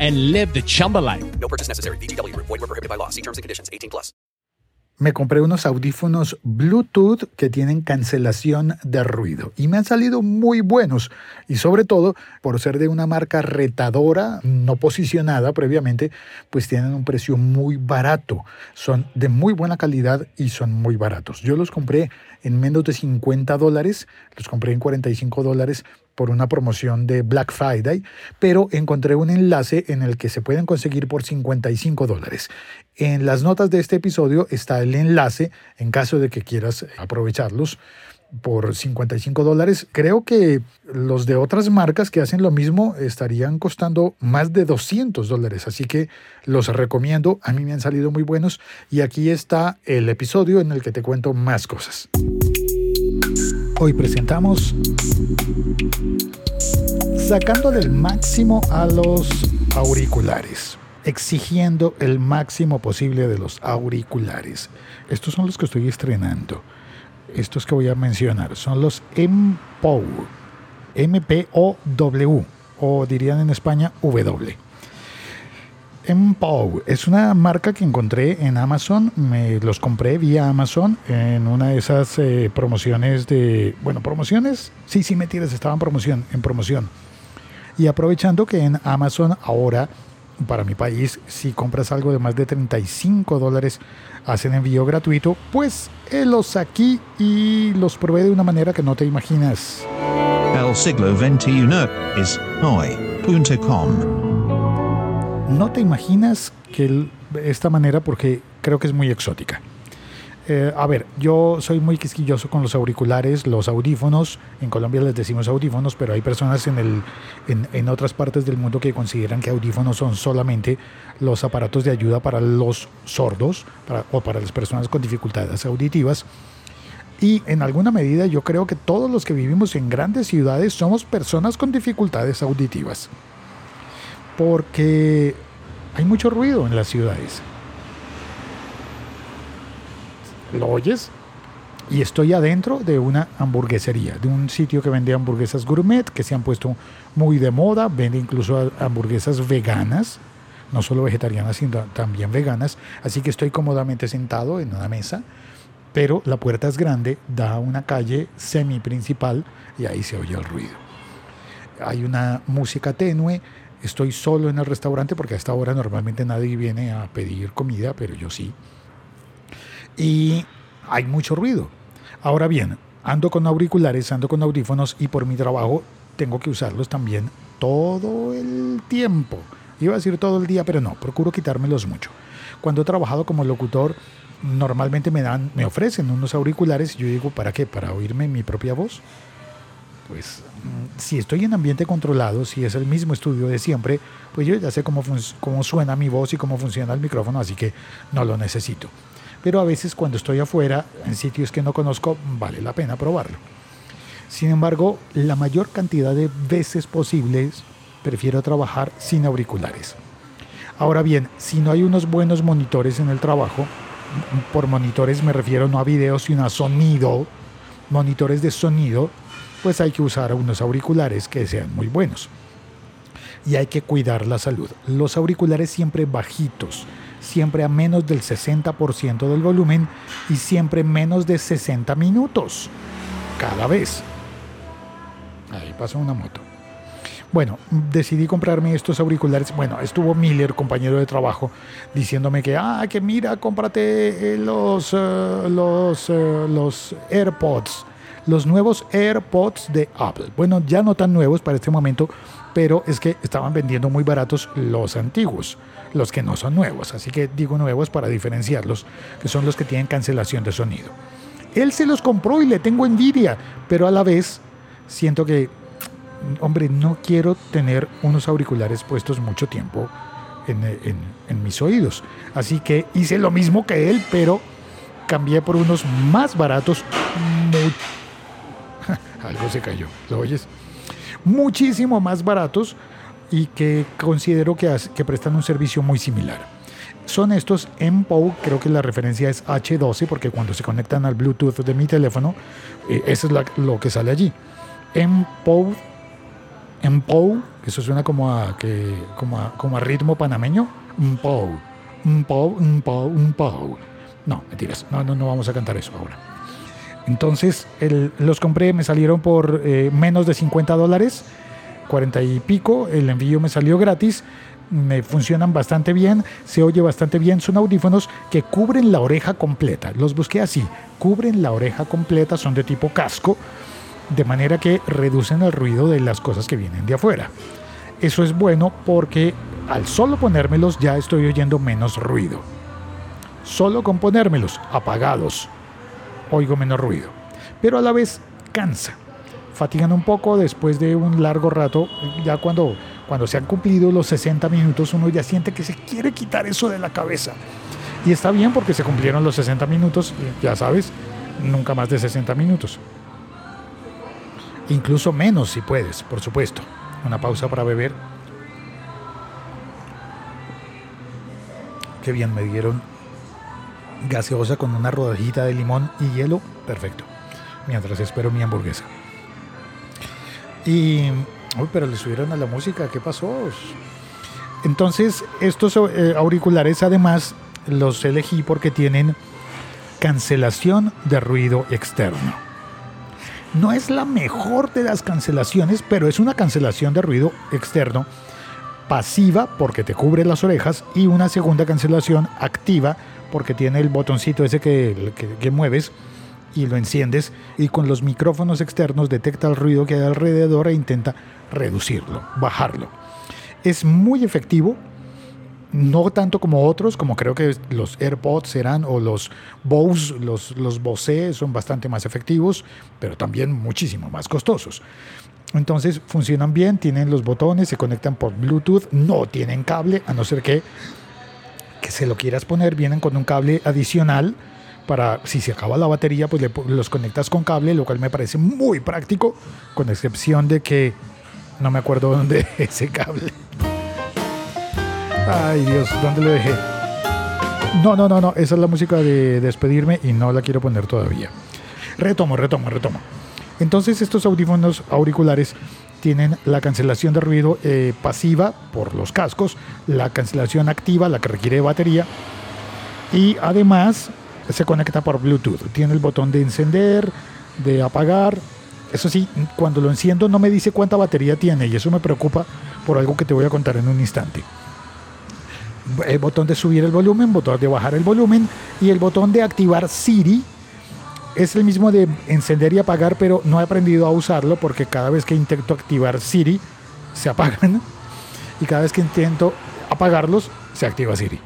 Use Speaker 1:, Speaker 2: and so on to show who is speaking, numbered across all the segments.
Speaker 1: and live the Chumba life.
Speaker 2: No purchase necessary. VGW. Void were prohibited by law. See terms and conditions. 18 plus.
Speaker 3: Me compré unos audífonos Bluetooth que tienen cancelación de ruido y me han salido muy buenos y sobre todo por ser de una marca retadora, no posicionada previamente, pues tienen un precio muy barato. Son de muy buena calidad y son muy baratos. Yo los compré en menos de 50 dólares, los compré en 45 dólares por una promoción de Black Friday, pero encontré un enlace en el que se pueden conseguir por 55 dólares. En las notas de este episodio está el enlace en caso de que quieras aprovecharlos por 55 dólares. Creo que los de otras marcas que hacen lo mismo estarían costando más de 200 dólares, así que los recomiendo. A mí me han salido muy buenos y aquí está el episodio en el que te cuento más cosas. Hoy presentamos sacando del máximo a los auriculares, exigiendo el máximo posible de los auriculares. Estos son los que estoy estrenando. Estos que voy a mencionar son los MPOW, M-P-O-W, o dirían en España W. MPOW es una marca que encontré en Amazon, me los compré vía Amazon en una de esas eh, promociones de, bueno, promociones, sí, sí, mentiras, estaban promoción, en promoción. Y aprovechando que en Amazon ahora, para mi país, si compras algo de más de 35 dólares, hacen envío gratuito, pues eh, los aquí y los probé de una manera que no te imaginas.
Speaker 4: El siglo XXI es hoy.com.
Speaker 3: No te imaginas que esta manera porque creo que es muy exótica. Eh, a ver, yo soy muy quisquilloso con los auriculares, los audífonos. En Colombia les decimos audífonos, pero hay personas en, el, en, en, otras partes del mundo que consideran que audífonos son solamente los aparatos de ayuda para los sordos para, o para las personas con dificultades auditivas. Y en alguna medida yo creo que todos los que vivimos en grandes ciudades somos personas con dificultades auditivas. Porque hay mucho ruido en las ciudades. ¿Lo oyes? Y estoy adentro de una hamburguesería, de un sitio que vende hamburguesas gourmet, que se han puesto muy de moda, vende incluso hamburguesas veganas, no solo vegetarianas, sino también veganas. Así que estoy cómodamente sentado en una mesa, pero la puerta es grande, da a una calle semi principal y ahí se oye el ruido. Hay una música tenue, estoy solo en el restaurante porque a esta hora normalmente nadie viene a pedir comida, pero yo sí y hay mucho ruido. Ahora bien, ando con auriculares, ando con audífonos y por mi trabajo tengo que usarlos también todo el tiempo. Iba a decir todo el día, pero no, procuro quitármelos mucho. Cuando he trabajado como locutor, normalmente me dan, me ofrecen unos auriculares y yo digo, ¿para qué? ¿Para oírme mi propia voz? Pues mm, si estoy en ambiente controlado, si es el mismo estudio de siempre, pues yo ya sé cómo, cómo suena mi voz y cómo funciona el micrófono, así que no lo necesito pero a veces cuando estoy afuera, en sitios que no conozco, vale la pena probarlo. Sin embargo, la mayor cantidad de veces posibles prefiero trabajar sin auriculares. Ahora bien, si no hay unos buenos monitores en el trabajo, por monitores me refiero no a videos, sino a sonido, monitores de sonido, pues hay que usar unos auriculares que sean muy buenos. Y hay que cuidar la salud. Los auriculares siempre bajitos, siempre a menos del 60% del volumen y siempre menos de 60 minutos cada vez. Ahí pasa una moto. Bueno, decidí comprarme estos auriculares. Bueno, estuvo Miller, compañero de trabajo, diciéndome que, ah, que mira, cómprate eh, los, eh, los, eh, los AirPods, los nuevos AirPods de Apple. Bueno, ya no tan nuevos para este momento, pero es que estaban vendiendo muy baratos los antiguos, los que no son nuevos. Así que digo nuevos para diferenciarlos, que son los que tienen cancelación de sonido. Él se los compró y le tengo envidia, pero a la vez siento que, hombre, no quiero tener unos auriculares puestos mucho tiempo en, mis oídos. Así que hice lo mismo que él, pero cambié por unos más baratos. Algo se cayó, ¿lo oyes? Muchísimo más baratos y que considero que, que prestan un servicio muy similar. Son estos MPOW, creo que la referencia es H12, porque cuando se conectan al Bluetooth de mi teléfono, eh, eso es la- lo que sale allí. MPOW, que eso suena como a, que, como a, como a ritmo panameño. MPOW, MPOW, MPOW, MPOW. No, mentiras, no, no, no vamos a cantar eso ahora. Entonces, los compré, me salieron por eh, menos de 50 dólares, 40 y pico. El envío me salió gratis. Me funcionan bastante bien, se oye bastante bien. Son audífonos que cubren la oreja completa. Los busqué así, cubren la oreja completa, son de tipo casco, de manera que reducen el ruido de las cosas que vienen de afuera. Eso es bueno porque al solo ponérmelos ya estoy oyendo menos ruido. Solo con ponérmelos apagados oigo menos ruido. Pero a la vez cansa. Fatigan un poco después de un largo rato. Ya cuando, cuando se han cumplido los 60 minutos, uno ya siente que se quiere quitar eso de la cabeza. Y está bien porque se cumplieron los 60 minutos, ya sabes, nunca más de 60 minutos. Incluso menos si puedes, por supuesto. Una pausa para beber. Qué bien me dieron gaseosa con una rodajita de limón y hielo, perfecto. Mientras espero mi hamburguesa. Y, uy, pero le subieron a la música, ¿qué pasó? Entonces, estos eh, auriculares además los elegí porque tienen cancelación de ruido externo. No es la mejor de las cancelaciones, pero es una cancelación de ruido externo pasiva porque te cubre las orejas y una segunda cancelación activa porque tiene el botoncito ese que, que, que mueves y lo enciendes y con los micrófonos externos detecta el ruido que hay alrededor e intenta reducirlo, bajarlo. Es muy efectivo, no tanto como otros, como creo que los AirPods serán o los Bose, los, los Bose son bastante más efectivos, pero también muchísimo más costosos. Entonces funcionan bien, tienen los botones, se conectan por Bluetooth, no tienen cable, a no ser que, que se lo quieras poner, vienen con un cable adicional para, si se acaba la batería, pues los conectas con cable, lo cual me parece muy práctico, con excepción de que no me acuerdo dónde ese cable. Ay Dios, ¿dónde lo dejé? No, no, no, no, esa es la música de despedirme y no la quiero poner todavía. Retomo, retomo, retomo. Entonces estos audífonos auriculares tienen la cancelación de ruido eh, pasiva por los cascos, la cancelación activa, la que requiere batería, y además se conecta por Bluetooth. Tiene el botón de encender, de apagar. Eso sí, cuando lo enciendo no me dice cuánta batería tiene y eso me preocupa por algo que te voy a contar en un instante. El botón de subir el volumen, botón de bajar el volumen y el botón de activar Siri es el mismo de encender y apagar, pero no he aprendido a usarlo porque cada vez que intento activar Siri se apagan y cada vez que intento apagarlos se activa Siri.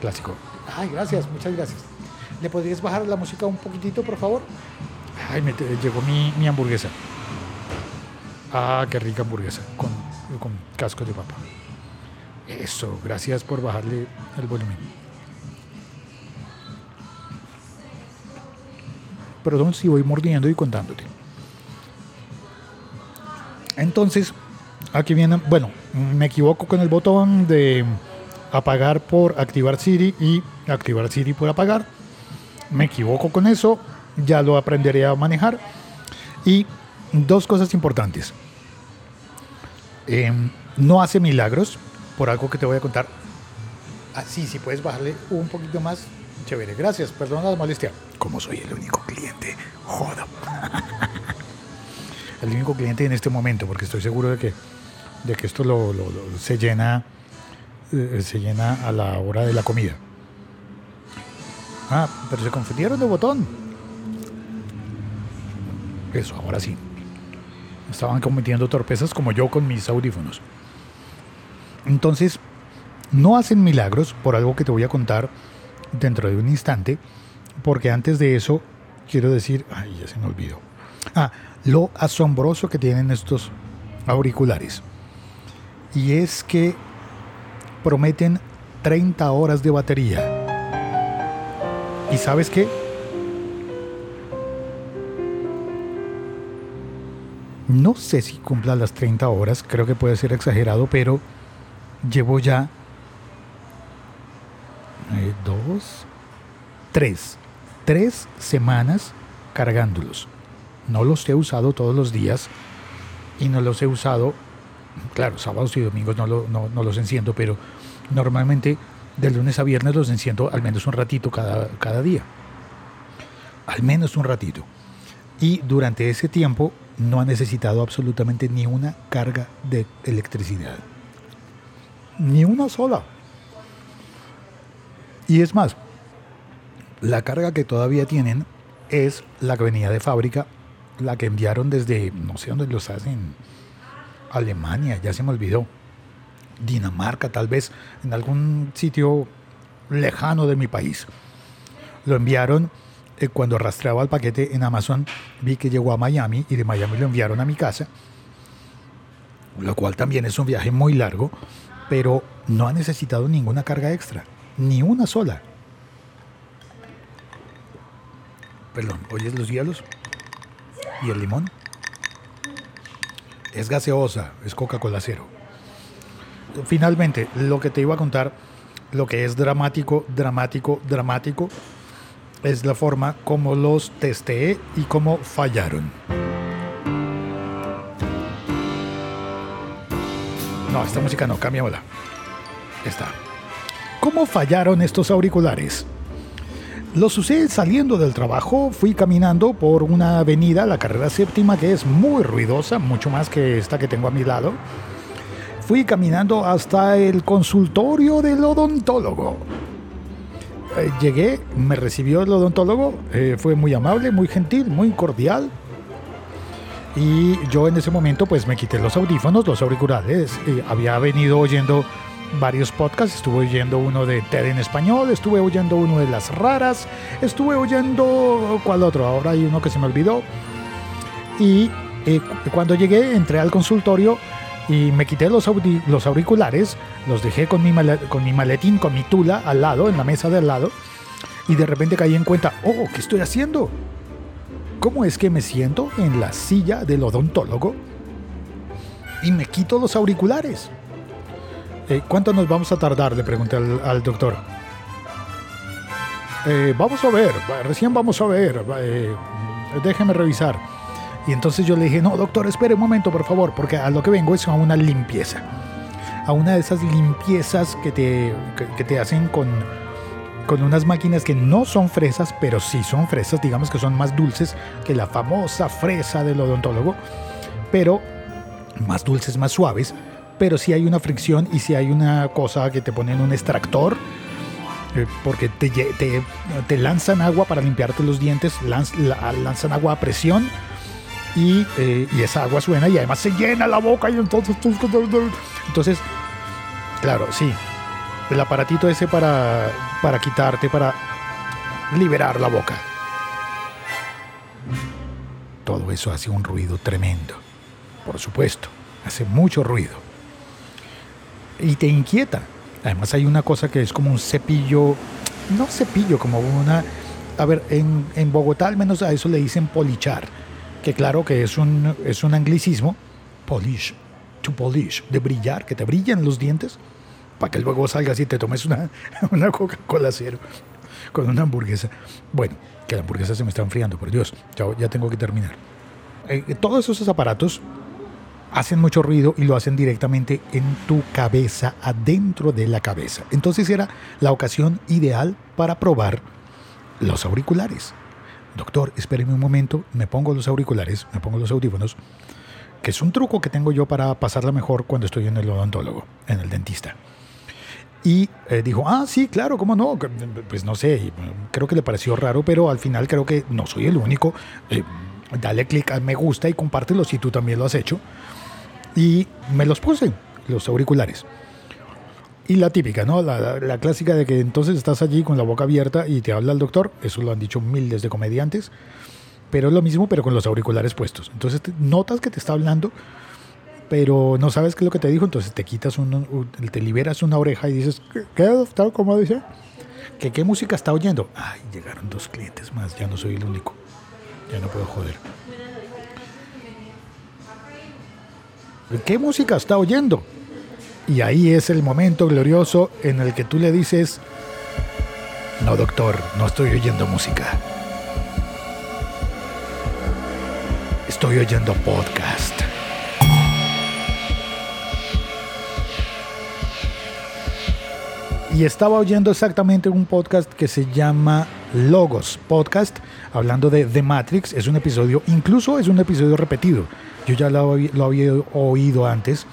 Speaker 3: Clásico. Ay, gracias, muchas gracias. ¿Le podrías bajar la música un poquitito, por favor? Ay, me llegó mi, mi hamburguesa. Ah, qué rica hamburguesa, con, con casco de papa. Eso, gracias por bajarle el volumen. Perdón si voy mordiendo y contándote. Entonces, aquí viene, bueno, me equivoco con el botón de apagar por activar Siri y activar Siri por apagar. Me equivoco con eso, ya lo aprenderé a manejar. Y dos cosas importantes. Em, no hace milagros, por algo que te voy a contar. Ah, sí, si puedes bajarle un poquito más, chévere. Gracias, perdona la molestia. Como soy el único cliente, joda. el único cliente en este momento, porque estoy seguro de que de que esto lo, lo- lo- se llena eh, se llena a la hora de la comida. Ah, pero se confundieron de botón. Eso, ahora sí. Estaban cometiendo torpezas como yo con mis audífonos. Entonces, no hacen milagros por algo que te voy a contar dentro de un instante, porque antes de eso quiero decir, ay, ya se me olvidó. Ah, lo asombroso que tienen estos auriculares. Y es que prometen 30 horas de batería. ¿Y sabes qué? No sé si cumpla las 30 horas, creo que puede ser exagerado, pero llevo ya tres, tres semanas cargándolos. No los he usado todos los días y no los he usado, claro, sábados y domingos no, no- no los enciendo, pero normalmente de lunes a viernes los enciendo al menos un ratito cada, cada día. Al menos un ratito. Y durante ese tiempo no ha necesitado absolutamente ni una carga de electricidad. Ni una sola. Y es más, la carga que todavía tienen es la que venía de fábrica, la que enviaron desde, no sé dónde los hacen, Alemania, ya se me olvidó. Dinamarca, tal vez, en algún sitio lejano de mi país. Lo enviaron eh, cuando rastreaba el paquete en Amazon, vi que llegó a Miami y de Miami lo enviaron a mi casa, lo cual también es un viaje muy largo, pero no ha necesitado ninguna carga extra, ni una sola. Perdón, ¿oyes los hielos? ¿Y el limón? Es gaseosa, es Coca-Cola cero. Finalmente, lo que te iba a contar, lo que es dramático, dramático, dramático, es la forma como los testeé y cómo fallaron. No, esta música no, cámbiamela. Esta. ¿Cómo fallaron estos auriculares? Los usé saliendo del trabajo, fui caminando por una avenida, la carrera séptima, que es muy ruidosa, mucho más que esta que tengo a mi lado. Fui caminando hasta el consultorio del odontólogo. Eh, llegué, me recibió el odontólogo, eh, fue muy amable, muy gentil, muy cordial. Y yo en ese momento pues me quité los audífonos, los auriculares. había venido oyendo varios podcasts, estuve oyendo uno de TED en español, estuve oyendo uno de Las Raras, estuve oyendo... ¿Cuál otro? Ahora hay uno que se me olvidó. Y eh, cu- cuando llegué entré al consultorio y me quité los, audi- los auriculares, los dejé con mi, con mi maletín, con mi tula al lado, en la mesa de al lado, y de repente caí en cuenta, oh, ¿qué estoy haciendo? ¿Cómo es que me siento en la silla del odontólogo y me quito los auriculares? Eh, ¿Cuánto nos vamos a tardar? Le pregunté al, al doctor. "Eh, vamos a ver, recién vamos a ver, eh, déjeme revisar. Y entonces yo le dije, no, doctor, espere un momento, por favor, porque a lo que vengo es a una limpieza. A una de esas limpiezas que te, que, que te hacen con, con unas máquinas que no son fresas, pero sí son fresas, digamos que son más dulces que la famosa fresa del odontólogo, pero más dulces, más suaves, pero si hay una fricción y si hay una cosa que te ponen un extractor, eh, porque te, te, lanzan agua para limpiarte los dientes, lanz- la- lanzan agua a presión y, eh, y esa agua suena y además se llena la boca y entonces entonces claro sí el aparatito ese para para quitarte para liberar la boca. Todo eso hace un ruido tremendo por supuesto hace mucho ruido y te inquieta además hay una cosa que es como un cepillo no cepillo como una a ver en, en Bogotá al menos a eso le dicen polichar que claro que es un, es un anglicismo, polish, to polish, de brillar, que te brillan los dientes, para que luego salgas y te tomes una, una Coca-Cola cero con una hamburguesa. Bueno, que la hamburguesa se me está enfriando, por Dios, ya, ya tengo que terminar. Eh, todos esos aparatos hacen mucho ruido y lo hacen directamente en tu cabeza, adentro de la cabeza. Entonces era la ocasión ideal para probar los auriculares. Doctor, espéreme un momento, me pongo los auriculares, me pongo los audífonos que es un truco que tengo yo para pasarla mejor cuando estoy en el odontólogo, en el dentista. Y eh, dijo, ah, sí, claro, ¿cómo no? Pues no sé, mm, creo que le pareció raro, pero al final creo que no soy el único. Eh, dale clic a me gusta y compártelo si tú también lo has hecho. Y me los puse, los auriculares. Y la típica, ¿no? La, la- clásica de que entonces estás allí con la boca abierta y te habla el doctor. Eso lo han dicho miles de comediantes. Pero es lo mismo, pero con los auriculares puestos. Entonces te- notas que te está hablando, pero no sabes qué es lo que te dijo. Entonces te quitas, un, te liberas una oreja y dices, ¿qué, qué doctor? ¿Cómo dice? ¿Que qué música está oyendo? Ay, llegaron dos clientes más. Ya no soy el único. Ya no puedo joder. ¿Qué música está oyendo? Y ahí es el momento glorioso en el que tú le dices, no doctor, no estoy oyendo música. Estoy oyendo podcast. Y estaba oyendo exactamente un podcast que se llama Logos Podcast, hablando de The Matrix. Es un episodio, incluso es un episodio repetido. Yo ya lo, habí- lo había oído antes,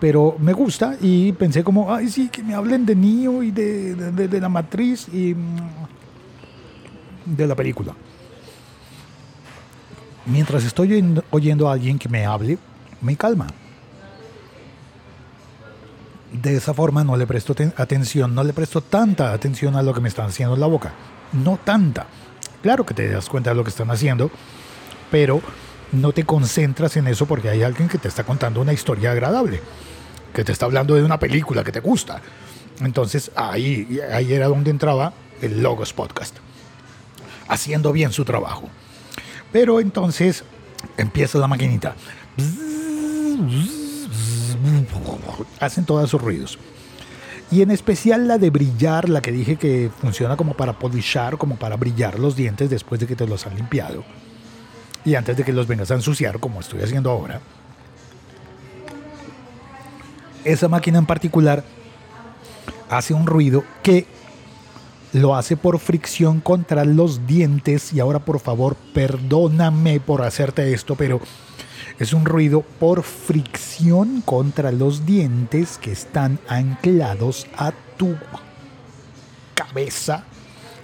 Speaker 3: pero me gusta y pensé como, ay, sí, que me hablen de Neo y de, de- la matriz y mm, de la película. Mientras estoy oyendo- a alguien que me hable, me calma. De esa forma no le presto ten- atención, no le presto tanta atención a lo que me están haciendo en la boca. No tanta. Claro que te das cuenta de lo que están haciendo, pero no te concentras en eso porque hay alguien que te está contando una historia agradable, que te está hablando de una película que te gusta. Entonces ahí, ahí era donde entraba el Logos Podcast, haciendo bien su trabajo. Pero entonces empieza la maquinita. Hacen todos sus ruidos. Y en especial la de brillar, la que dije que funciona como para polishar, como para brillar los dientes después de que te los han limpiado. Y antes de que los vengas a ensuciar, como estoy haciendo ahora. Esa máquina en particular hace un ruido que lo hace por fricción contra los dientes. Y ahora, por favor, perdóname por hacerte esto, pero es un ruido por fricción contra los dientes que están anclados a tu cabeza,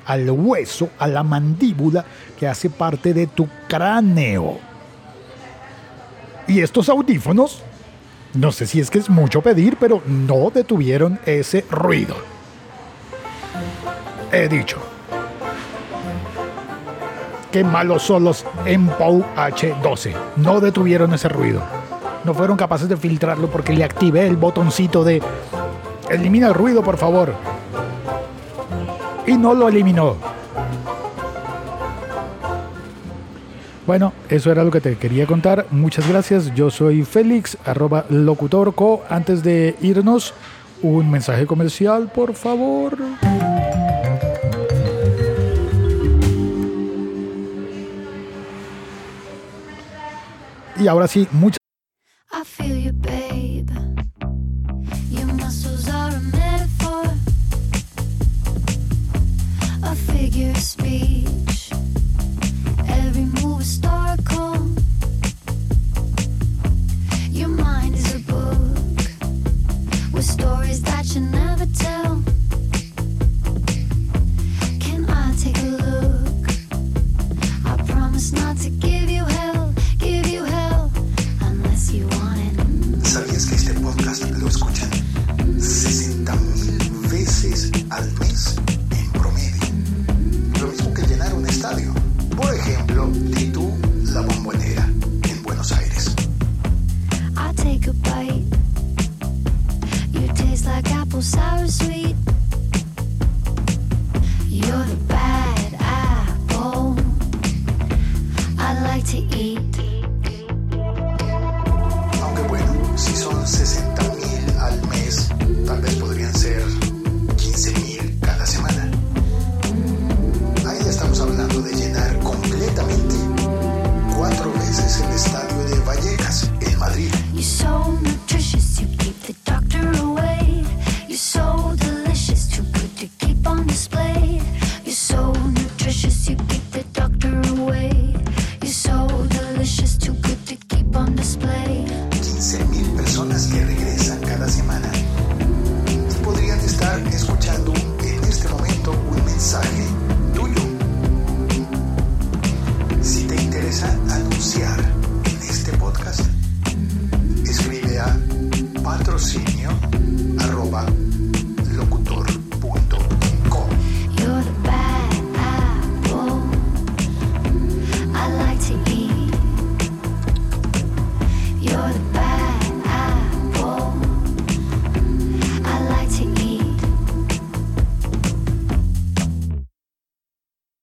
Speaker 3: al hueso, a la mandíbula que hace parte de tu cráneo. Y estos audífonos, no sé si es que es mucho pedir, pero no detuvieron ese ruido. He dicho. Qué malos son los MPOW H12. No detuvieron ese ruido. No fueron capaces de filtrarlo porque le activé el botoncito de elimina el ruido, por favor. Y no lo eliminó. Bueno, eso era lo que te quería contar. Muchas gracias. Yo soy Félix, arroba locutorco. Antes de irnos, un mensaje comercial, por favor. Y ahora sí, muchas
Speaker 5: like apple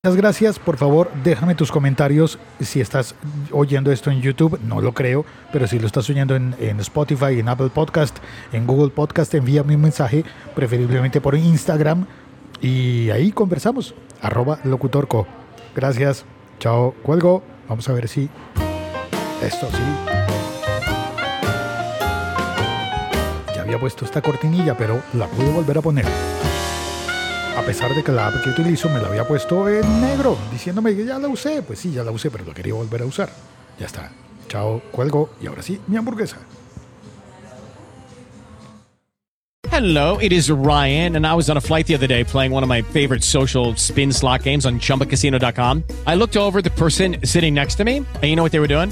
Speaker 3: Muchas gracias, por favor déjame tus comentarios. Si estás oyendo esto en YouTube, no lo creo, pero si lo estás oyendo en, Spotify, en Apple Podcast, en Google Podcast, envíame un mensaje, preferiblemente por Instagram, y ahí conversamos, arroba locutorco. Gracias, chao, cuelgo, vamos a ver si esto sí. Ya había puesto esta cortinilla, pero la pude volver a poner a pesar de que la app que utilizo me la había puesto en negro, diciéndome que ya la usé. Pues sí, ya la usé, pero la quería volver a usar. Ya está. Chao, cuelgo y ahora sí, mi hamburguesa.
Speaker 1: Hello, it is Ryan, and I was on a flight the other day playing one of my favorite social spin slot games on chumbacasino.com. I looked over the person sitting next to me, and you know what they were doing?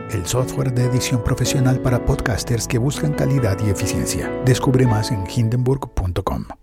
Speaker 6: el software de edición profesional para podcasters que buscan calidad y eficiencia. Descubre más en hindenburg.com.